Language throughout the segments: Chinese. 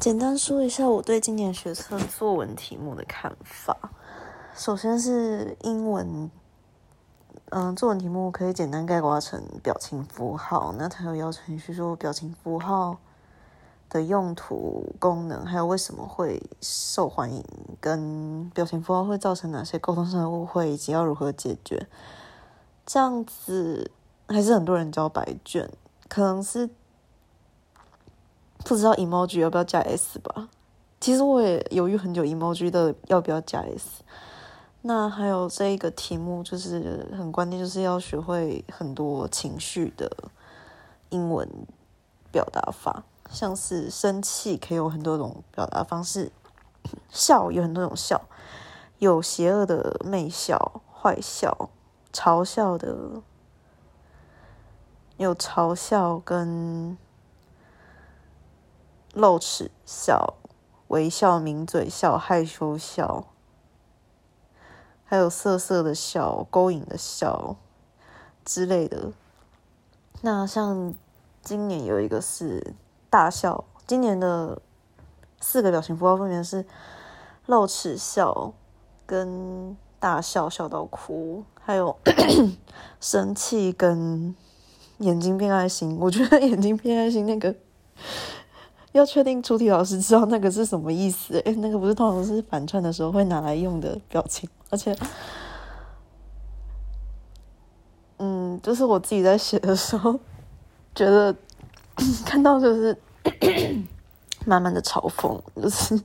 简单说一下我对今年学测作文题目的看法。首先是英文，嗯，作文题目可以简单概括成表情符号。那它有要程序说表情符号的用途、功能，还有为什么会受欢迎，跟表情符号会造成哪些沟通上的误会，以及要如何解决。这样子还是很多人交白卷，可能是。不知道 emoji 要不要加 s 吧？其实我也犹豫很久，emoji 的要不要加 s。那还有这一个题目，就是很关键，就是要学会很多情绪的英文表达法，像是生气可以有很多种表达方式，笑有很多种笑，有邪恶的媚笑、坏笑、嘲笑的，有嘲笑跟。露齿笑、微笑、抿嘴笑、害羞笑，还有涩涩的笑、勾引的笑之类的。那像今年有一个是大笑，今年的四个表情符号分别是露齿笑、跟大笑笑到哭，还有 生气跟眼睛变爱心。我觉得眼睛变爱心那个。要确定出题老师知道那个是什么意思？诶，那个不是通常是反串的时候会拿来用的表情，而且，嗯，就是我自己在写的时候，觉得 看到就是 满满的嘲讽，就是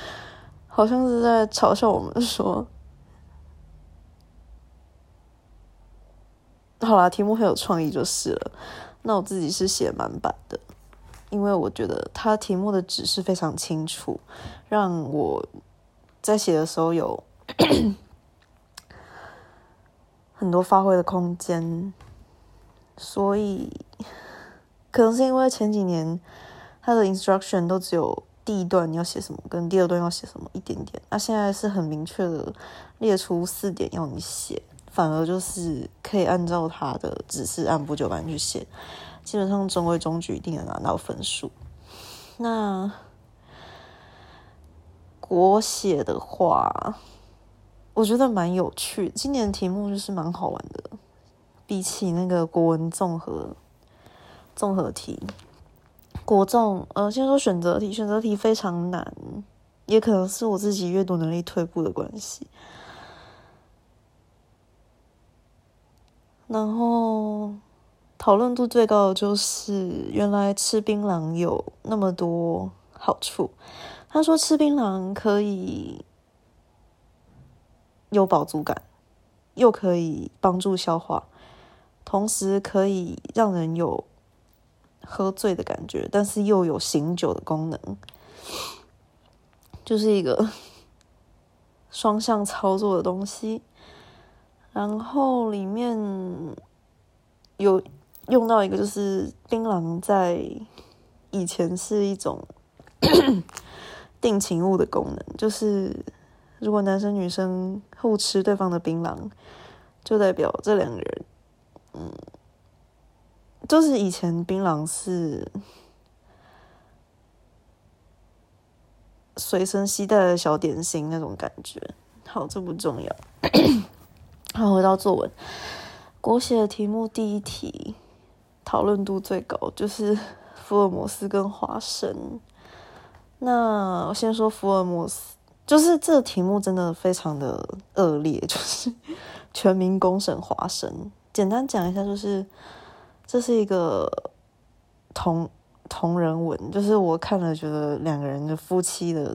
好像是在嘲笑我们说，好啦，题目很有创意就是了。那我自己是写满版的。因为我觉得他题目的指示非常清楚，让我在写的时候有很多发挥的空间，所以可能是因为前几年他的 instruction 都只有第一段你要写什么，跟第二段要写什么一点点，那现在是很明确的列出四点要你写，反而就是可以按照他的指示按部就班去写。基本上中规中矩，一定能拿到分数。那国写的话，我觉得蛮有趣。今年的题目就是蛮好玩的，比起那个国文综合综合题，国综呃，先说选择题，选择题非常难，也可能是我自己阅读能力退步的关系。然后。讨论度最高的就是原来吃槟榔有那么多好处。他说吃槟榔可以有饱足感，又可以帮助消化，同时可以让人有喝醉的感觉，但是又有醒酒的功能，就是一个 双向操作的东西。然后里面有。用到一个就是槟榔，在以前是一种 定情物的功能，就是如果男生女生互吃对方的槟榔，就代表这两个人，嗯，就是以前槟榔是随身携带的小点心那种感觉。好，这不重要。好，回到作文，国写的题目第一题。讨论度最高就是 福尔摩斯跟华生。那我先说福尔摩斯，就是这个题目真的非常的恶劣，就是全民公审华生。简单讲一下，就是这是一个同同人文，就是我看了觉得两个人的夫妻的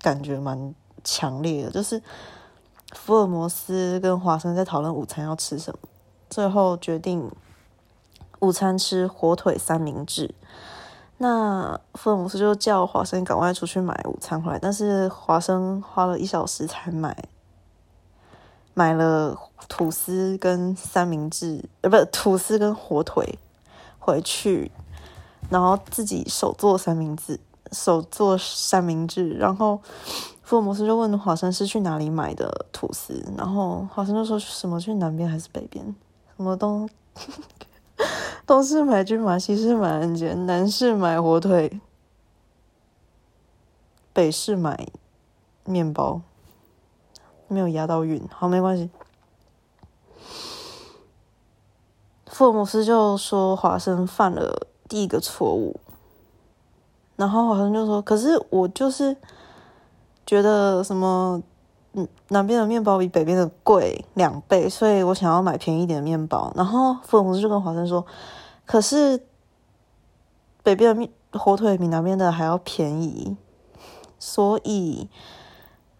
感觉蛮强烈的，就是福尔摩斯跟华生在讨论午餐要吃什么，最后决定。午餐吃火腿三明治，那福尔摩斯就叫华生赶快出去买午餐回来，但是华生花了一小时才买，买了吐司跟三明治，呃，不，吐司跟火腿回去，然后自己手做三明治，手做三明治，然后福尔摩斯就问华生是去哪里买的吐司，然后华生就说什么去南边还是北边，什么东。东市买骏马，西市买鞍鞯，南市买火腿，北市买面包，没有押到运，好，没关系。福尔摩斯就说华生犯了第一个错误，然后华生就说：“可是我就是觉得什么，嗯，南边的面包比北边的贵两倍，所以我想要买便宜一点的面包。”然后福尔摩斯就跟华生说：“可是北边的面火腿比南边的还要便宜，所以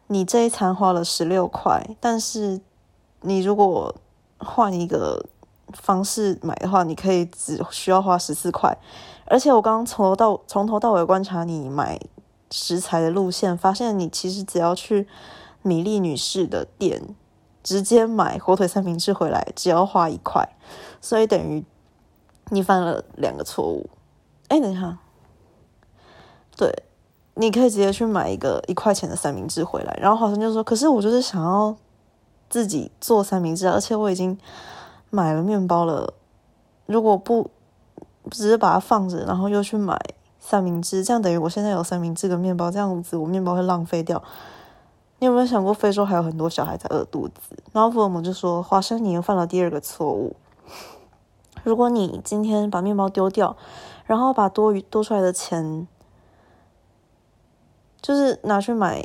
你这一餐花了十六块，但是你如果换一个。”方式买的话，你可以只需要花十四块，而且我刚刚从头到从头到尾观察你买食材的路线，发现你其实只要去米粒女士的店直接买火腿三明治回来，只要花一块，所以等于你犯了两个错误。哎，等一下，对，你可以直接去买一个一块钱的三明治回来，然后华生就说：“可是我就是想要自己做三明治，而且我已经。”买了面包了，如果不只是把它放着，然后又去买三明治，这样等于我现在有三明治跟面包，这样子我面包会浪费掉。你有没有想过，非洲还有很多小孩在饿肚子？然后福尔摩就说：“华生，你又犯了第二个错误。如果你今天把面包丢掉，然后把多余多出来的钱，就是拿去买。”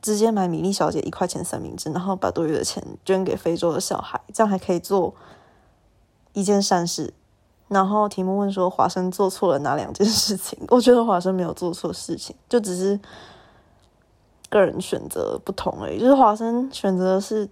直接买米粒小姐一块钱三明治，然后把多余的钱捐给非洲的小孩，这样还可以做一件善事。然后题目问说华生做错了哪两件事情？我觉得华生没有做错事情，就只是个人选择不同而已。就是华生选择是，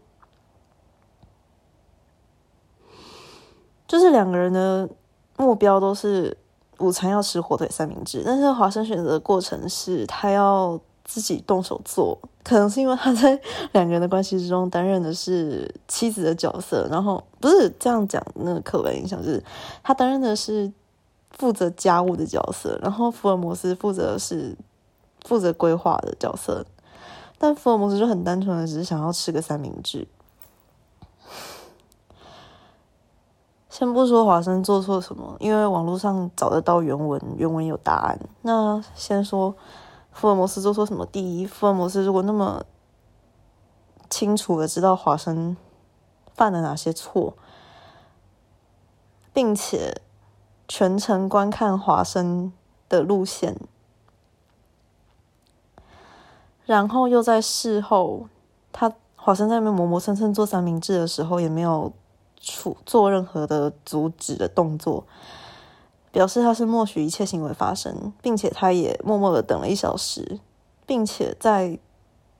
就是两个人的目标都是午餐要吃火腿三明治，但是华生选择的过程是他要。自己动手做，可能是因为他在两个人的关系之中担任的是妻子的角色，然后不是这样讲，那个刻板印象就是他担任的是负责家务的角色，然后福尔摩斯负责是负责规划的角色，但福尔摩斯就很单纯的只是想要吃个三明治。先不说华生做错什么，因为网络上找得到原文，原文有答案。那先说。福尔摩斯做错什么？第一，福尔摩斯如果那么清楚的知道华生犯了哪些错，并且全程观看华生的路线，然后又在事后，他华生在那边磨磨蹭蹭做三明治的时候，也没有处做任何的阻止的动作。表示他是默许一切行为发生，并且他也默默的等了一小时，并且在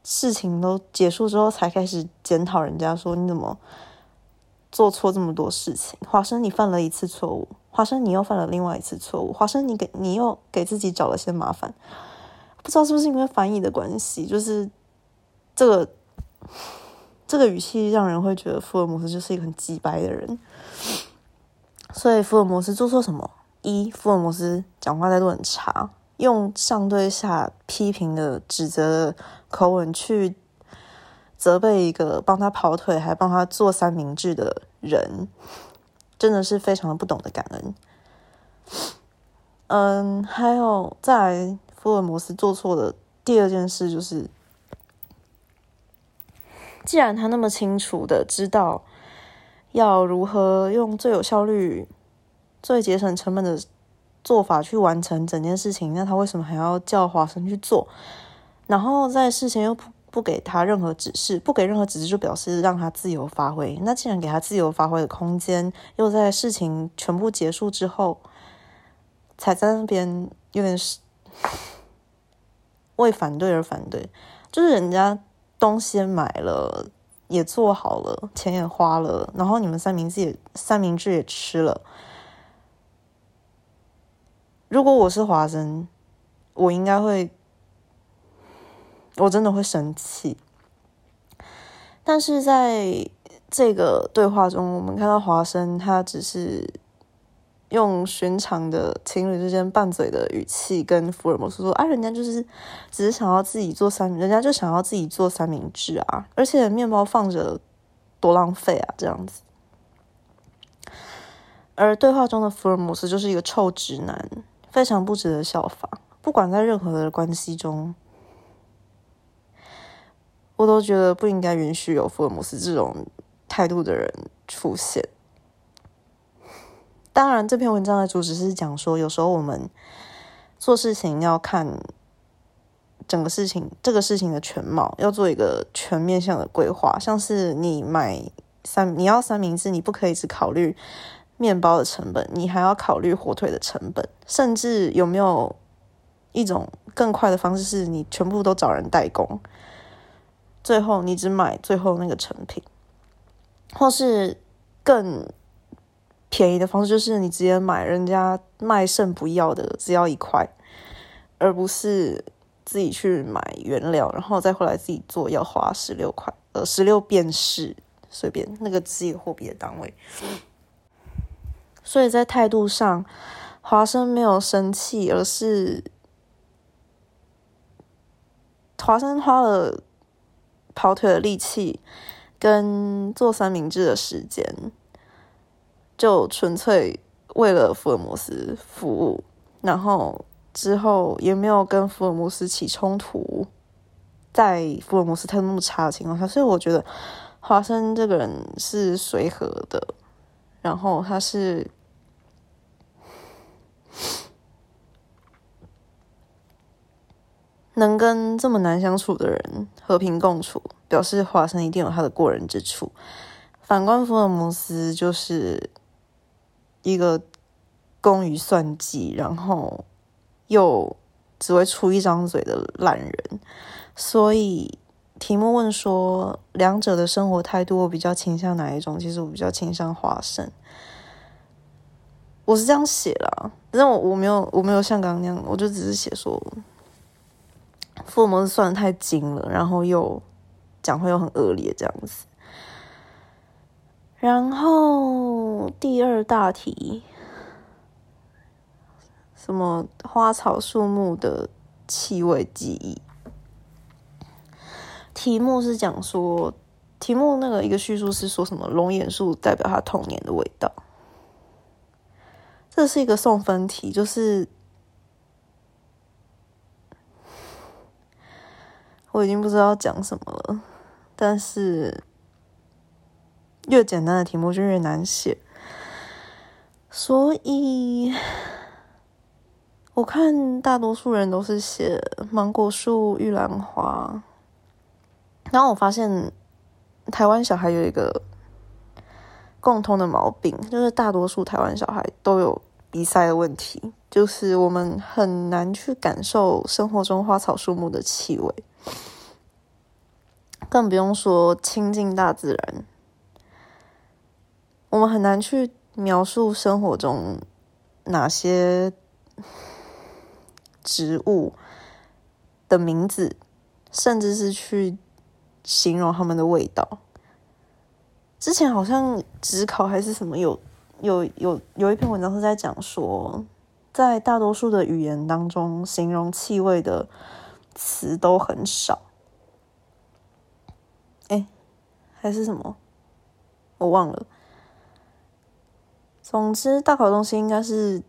事情都结束之后才开始检讨人家说你怎么做错这么多事情？华生，你犯了一次错误，华生，你又犯了另外一次错误，华生，你给你又给自己找了些麻烦。不知道是不是因为翻译的关系，就是这个这个语气让人会觉得福尔摩斯就是一个很鸡白的人。所以福尔摩斯做错什么？一福尔摩斯讲话态度很差，用上对下批评的指责的口吻去责备一个帮他跑腿还帮他做三明治的人，真的是非常的不懂得感恩。嗯，还有在福尔摩斯做错的第二件事就是，既然他那么清楚的知道要如何用最有效率。最节省成本的做法去完成整件事情，那他为什么还要叫华生去做？然后在事前又不不给他任何指示，不给任何指示就表示让他自由发挥。那既然给他自由发挥的空间，又在事情全部结束之后才在那边有点为反对而反对，就是人家东西买了，也做好了，钱也花了，然后你们三明治也三明治也吃了。如果我是华生，我应该会，我真的会生气。但是在这个对话中，我们看到华生他只是用寻常的情侣之间拌嘴的语气跟福尔摩斯说：“啊，人家就是只是想要自己做三，人家就想要自己做三明治啊，而且面包放着多浪费啊，这样子。”而对话中的福尔摩斯就是一个臭直男。非常不值得效仿。不管在任何的关系中，我都觉得不应该允许有福尔摩斯这种态度的人出现。当然，这篇文章的主旨是讲说，有时候我们做事情要看整个事情，这个事情的全貌，要做一个全面向的规划。像是你买三，你要三明治，你不可以只考虑面包的成本，你还要考虑火腿的成本，甚至有没有一种更快的方式，是你全部都找人代工，最后你只买最后那个成品，或是更。便宜的方式就是你直接买人家卖剩不要的，只要一块，而不是自己去买原料，然后再回来自己做，要花十六块，呃，十六便士，随便那个自己货币的单位。所以在态度上，华生没有生气，而是华生花了跑腿的力气跟做三明治的时间。就纯粹为了福尔摩斯服务，然后之后也没有跟福尔摩斯起冲突，在福尔摩斯态度那么差的情况下，所以我觉得华生这个人是随和的，然后他是 能跟这么难相处的人和平共处，表示华生一定有他的过人之处。反观福尔摩斯，就是。一个工于算计，然后又只会出一张嘴的烂人，所以题目问说，两者的生活态度，我比较倾向哪一种？其实我比较倾向华生，我是这样写啦，但我我没有我没有像刚刚那样，我就只是写说，福尔摩斯算的太精了，然后又讲话又很恶劣，这样子。然后第二大题，什么花草树木的气味记忆？题目是讲说，题目那个一个叙述是说什么龙眼树代表他童年的味道。这是一个送分题，就是我已经不知道讲什么了，但是。越简单的题目就越难写，所以我看大多数人都是写芒果树、玉兰花，然后我发现台湾小孩有一个共通的毛病，就是大多数台湾小孩都有鼻塞的问题，就是我们很难去感受生活中花草树木的气味，更不用说亲近大自然。我们很难去描述生活中哪些植物的名字，甚至是去形容它们的味道。之前好像只考还是什么，有有有有一篇文章是在讲说，在大多数的语言当中，形容气味的词都很少。哎，还是什么？我忘了。总之，大考中心应该是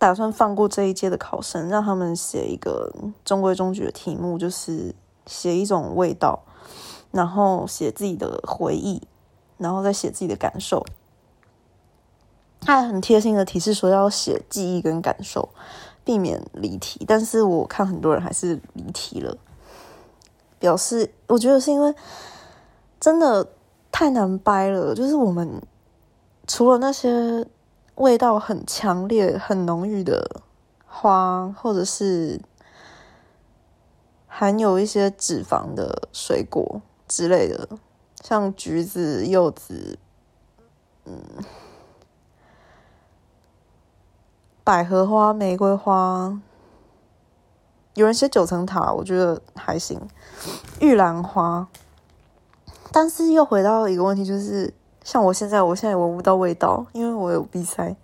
打算放过这一届的考生，让他们写一个中规中矩的题目，就是写一种味道，然后写自己的回忆，然后再写自己的感受。他还很贴心的提示说要写记忆跟感受，避免离题。但是我看很多人还是离题了，表示我觉得是因为真的太难掰了，就是我们。除了那些味道很强烈、很浓郁的花，或者是含有一些脂肪的水果之类的，像橘子、柚子，嗯，百合花、玫瑰花，有人写九层塔，我觉得还行。玉兰花，但是又回到一个问题，就是。像我现在，我现在闻不到味道，因为我有鼻塞。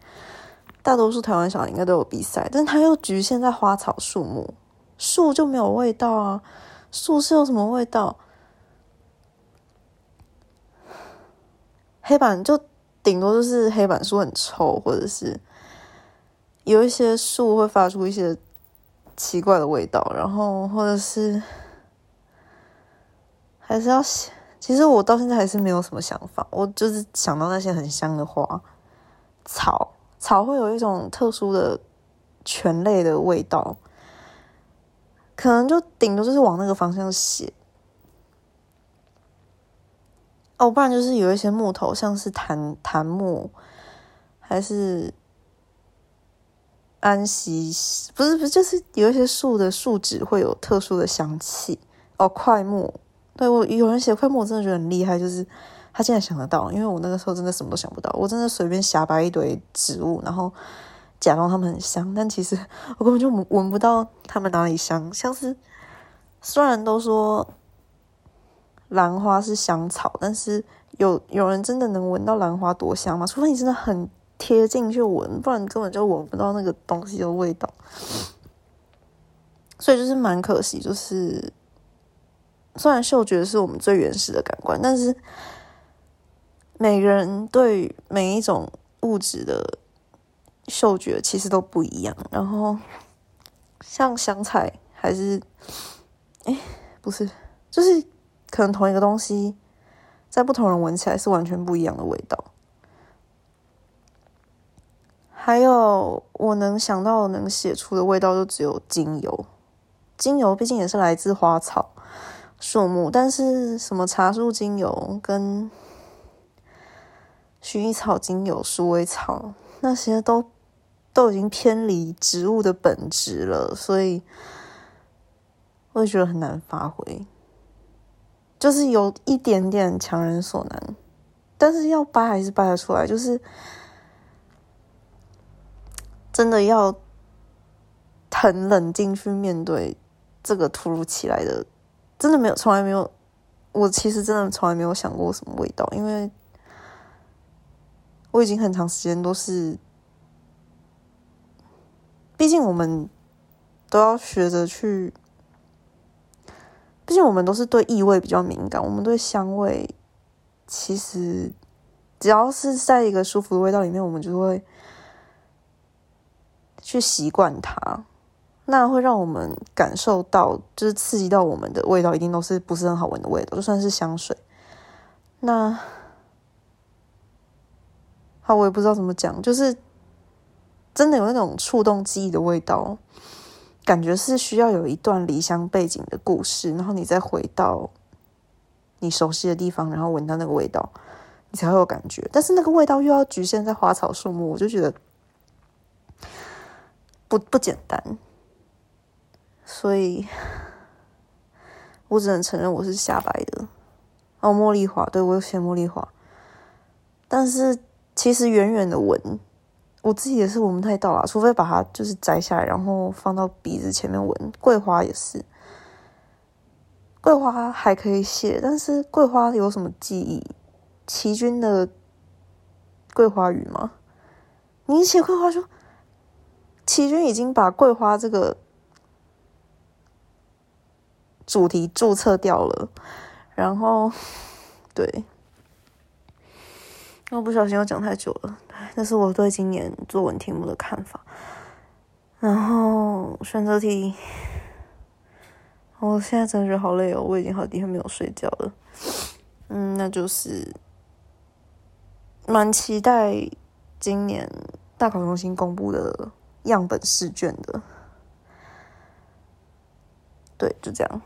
大多数台湾小孩应该都有鼻塞，但是它又局限在花草树木，树就没有味道啊？树是有什么味道？黑板就顶多就是黑板书很臭，或者是有一些树会发出一些奇怪的味道，然后或者是还是要写。其实我到现在还是没有什么想法，我就是想到那些很香的花草，草会有一种特殊的醛类的味道，可能就顶多就是往那个方向写。哦，不然就是有一些木头，像是檀檀木，还是安息，不是不是，就是有一些树的树脂会有特殊的香气。哦，块木。对我有人写快木，我真的觉得很厉害，就是他竟然想得到，因为我那个时候真的什么都想不到，我真的随便瞎掰一堆植物，然后假装它们很香，但其实 我根本就闻不到它们哪里香。像是虽然都说兰花是香草，但是有有人真的能闻到兰花多香吗？除非你真的很贴近去闻，不然根本就闻不到那个东西的味道。所以就是蛮可惜，就是。虽然嗅觉是我们最原始的感官，但是每个人对每一种物质的嗅觉其实都不一样。然后像香菜，还是哎，不是，就是可能同一个东西，在不同人闻起来是完全不一样的味道。还有我能想到能写出的味道，就只有精油。精油毕竟也是来自花草。树木，但是什么茶树精油跟薰衣草精油、鼠尾草那些都都已经偏离植物的本质了，所以我也觉得很难发挥，就是有一点点强人所难，但是要掰还是掰得出来，就是真的要很冷静去面对这个突如其来的。真的没有，从来没有。我其实真的从来没有想过什么味道，因为我已经很长时间都是，毕竟我们都要学着去，毕竟我们都是对异味比较敏感，我们对香味其实只要是在一个舒服的味道里面，我们就会去习惯它。那会让我们感受到，就是刺激到我们的味道，一定都是不是很好闻的味道，就算是香水。那好，我也不知道怎么讲，就是真的有那种触动记忆的味道，感觉是需要有一段离乡背景的故事，然后你再回到你熟悉的地方，然后闻到那个味道，你才会有感觉。但是那个味道又要局限在花草树木，我就觉得不不简单。所以，我只能承认我是瞎掰的。哦，茉莉花，对我有写茉莉花，但是其实远远的闻，我自己也是闻不太到啦，除非把它就是摘下来，然后放到鼻子前面闻。桂花也是，桂花还可以写，但是桂花有什么记忆？齐军的桂花语吗？你写桂花说，齐军已经把桂花这个。主题注册掉了，然后 对，我不小心又讲太久了。这是我对今年作文题目的看法。然后选择题，我现在真的觉得好累哦，我已经好几天没有睡觉了。嗯，那就是蛮期待今年大考中心公布的样本试卷的。对，就这样。